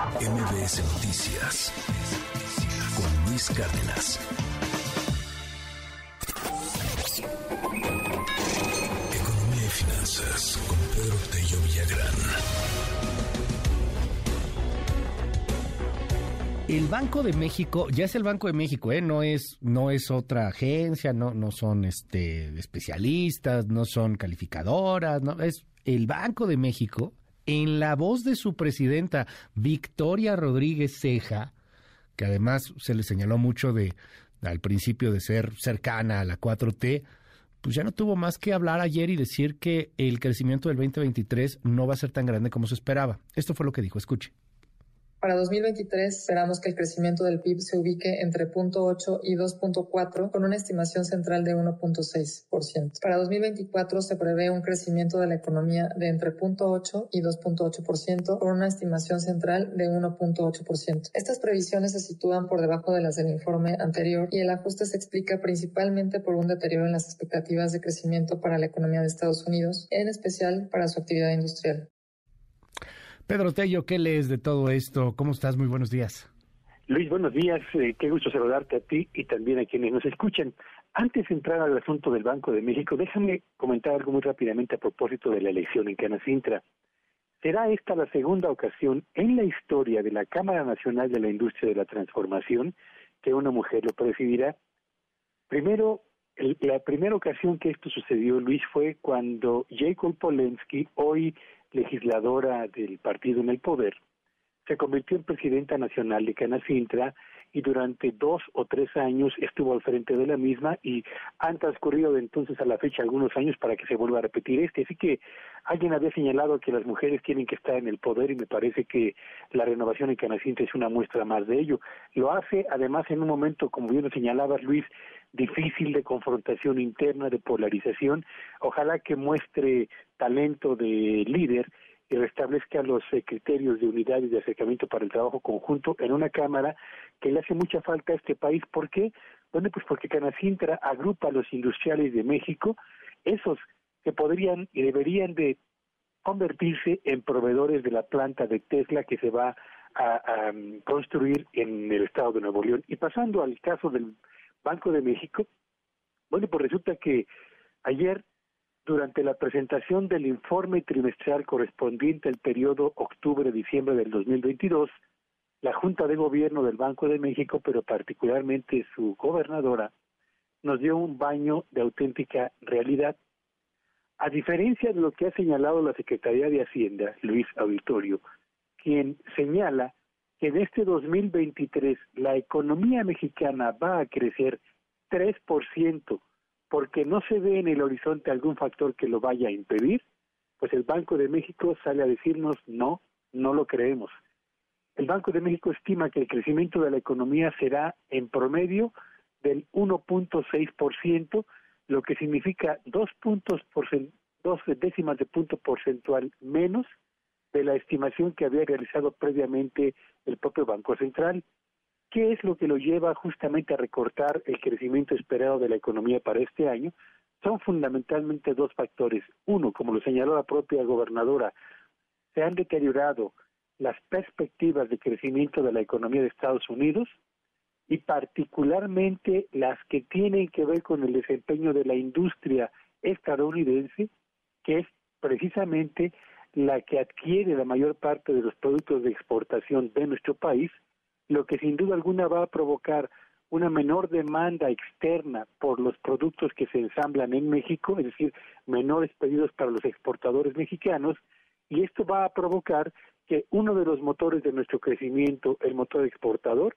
MBS Noticias con Luis Cárdenas. Economía y finanzas con Pedro Tello Villagrán. El Banco de México, ya es el Banco de México, ¿eh? no es, no es otra agencia, no, no son este especialistas, no son calificadoras, es el Banco de México en la voz de su presidenta, Victoria Rodríguez Ceja, que además se le señaló mucho de al principio de ser cercana a la 4T, pues ya no tuvo más que hablar ayer y decir que el crecimiento del 2023 no va a ser tan grande como se esperaba. Esto fue lo que dijo, escuche. Para 2023 esperamos que el crecimiento del PIB se ubique entre 0.8 y 2.4 con una estimación central de 1.6%. Para 2024 se prevé un crecimiento de la economía de entre 0.8 y 2.8% con una estimación central de 1.8%. Estas previsiones se sitúan por debajo de las del informe anterior y el ajuste se explica principalmente por un deterioro en las expectativas de crecimiento para la economía de Estados Unidos, en especial para su actividad industrial. Pedro Tello, ¿qué lees de todo esto? ¿Cómo estás? Muy buenos días. Luis, buenos días. Eh, qué gusto saludarte a ti y también a quienes nos escuchan. Antes de entrar al asunto del Banco de México, déjame comentar algo muy rápidamente a propósito de la elección en Canacintra. Será esta la segunda ocasión en la historia de la Cámara Nacional de la Industria de la Transformación que una mujer lo presidirá. Primero, la primera ocasión que esto sucedió, Luis, fue cuando Jacob Polensky, hoy legisladora del partido en el poder, se convirtió en presidenta nacional de Canacintra y durante dos o tres años estuvo al frente de la misma y han transcurrido de entonces a la fecha algunos años para que se vuelva a repetir este. Así que alguien había señalado que las mujeres tienen que estar en el poder y me parece que la renovación en Canacintra es una muestra más de ello. Lo hace además en un momento, como bien lo señalabas Luis, difícil de confrontación interna, de polarización. Ojalá que muestre talento de líder y restablezca los eh, criterios de unidad y de acercamiento para el trabajo conjunto en una Cámara que le hace mucha falta a este país. ¿Por qué? Bueno, pues porque Canacintra agrupa a los industriales de México, esos que podrían y deberían de convertirse en proveedores de la planta de Tesla que se va a, a mm, construir en el estado de Nuevo León. Y pasando al caso del Banco de México, bueno, pues resulta que ayer, durante la presentación del informe trimestral correspondiente al periodo octubre-diciembre del 2022, la Junta de Gobierno del Banco de México, pero particularmente su gobernadora, nos dio un baño de auténtica realidad. A diferencia de lo que ha señalado la Secretaría de Hacienda, Luis Auditorio, quien señala que en este 2023 la economía mexicana va a crecer 3% porque no se ve en el horizonte algún factor que lo vaya a impedir, pues el Banco de México sale a decirnos no, no lo creemos. El Banco de México estima que el crecimiento de la economía será en promedio del 1.6%, lo que significa dos puntos dos décimas de punto porcentual menos de la estimación que había realizado previamente el propio Banco Central. ¿Qué es lo que lo lleva justamente a recortar el crecimiento esperado de la economía para este año? Son fundamentalmente dos factores. Uno, como lo señaló la propia gobernadora, se han deteriorado las perspectivas de crecimiento de la economía de Estados Unidos y particularmente las que tienen que ver con el desempeño de la industria estadounidense, que es precisamente la que adquiere la mayor parte de los productos de exportación de nuestro país, lo que sin duda alguna va a provocar una menor demanda externa por los productos que se ensamblan en México, es decir, menores pedidos para los exportadores mexicanos, y esto va a provocar que uno de los motores de nuestro crecimiento, el motor exportador,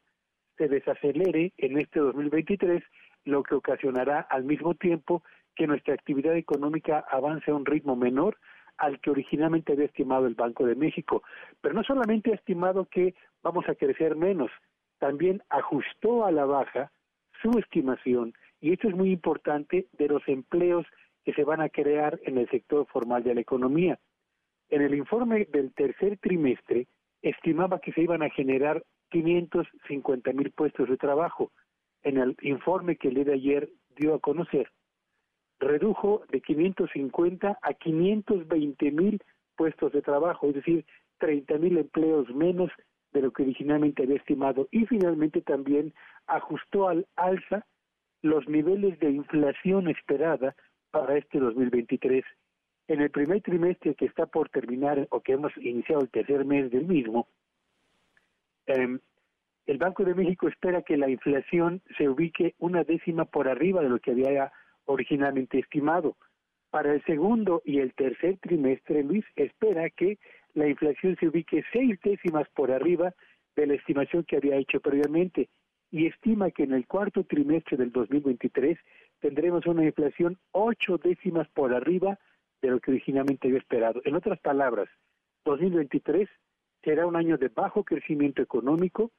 se desacelere en este 2023, lo que ocasionará al mismo tiempo que nuestra actividad económica avance a un ritmo menor al que originalmente había estimado el Banco de México. Pero no solamente ha estimado que vamos a crecer menos, también ajustó a la baja su estimación, y esto es muy importante, de los empleos que se van a crear en el sector formal de la economía. En el informe del tercer trimestre estimaba que se iban a generar 550 mil puestos de trabajo. En el informe que el día de ayer dio a conocer, redujo de 550 a 520 mil puestos de trabajo, es decir, 30 mil empleos menos de lo que originalmente había estimado y finalmente también ajustó al alza los niveles de inflación esperada para este 2023. En el primer trimestre que está por terminar o que hemos iniciado el tercer mes del mismo, eh, el Banco de México espera que la inflación se ubique una décima por arriba de lo que había originalmente estimado. Para el segundo y el tercer trimestre, Luis espera que la inflación se ubique seis décimas por arriba de la estimación que había hecho previamente y estima que en el cuarto trimestre del 2023 tendremos una inflación ocho décimas por arriba de lo que originalmente había esperado. En otras palabras, 2023 será un año de bajo crecimiento económico,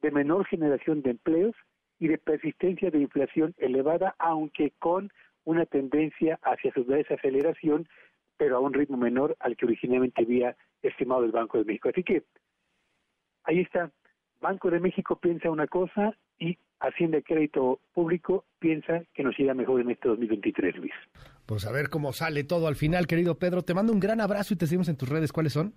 de menor generación de empleos y de persistencia de inflación elevada, aunque con una tendencia hacia su desaceleración, pero a un ritmo menor al que originalmente había estimado el Banco de México. Así que ahí está, Banco de México piensa una cosa y Hacienda de Crédito Público piensa que nos irá mejor en este 2023, Luis. Pues a ver cómo sale todo al final, querido Pedro. Te mando un gran abrazo y te seguimos en tus redes. ¿Cuáles son?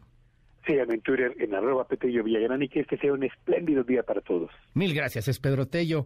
Síganme en Twitter en arroba Petello Villagrán y que este sea un espléndido día para todos. Mil gracias, es Pedro Tello.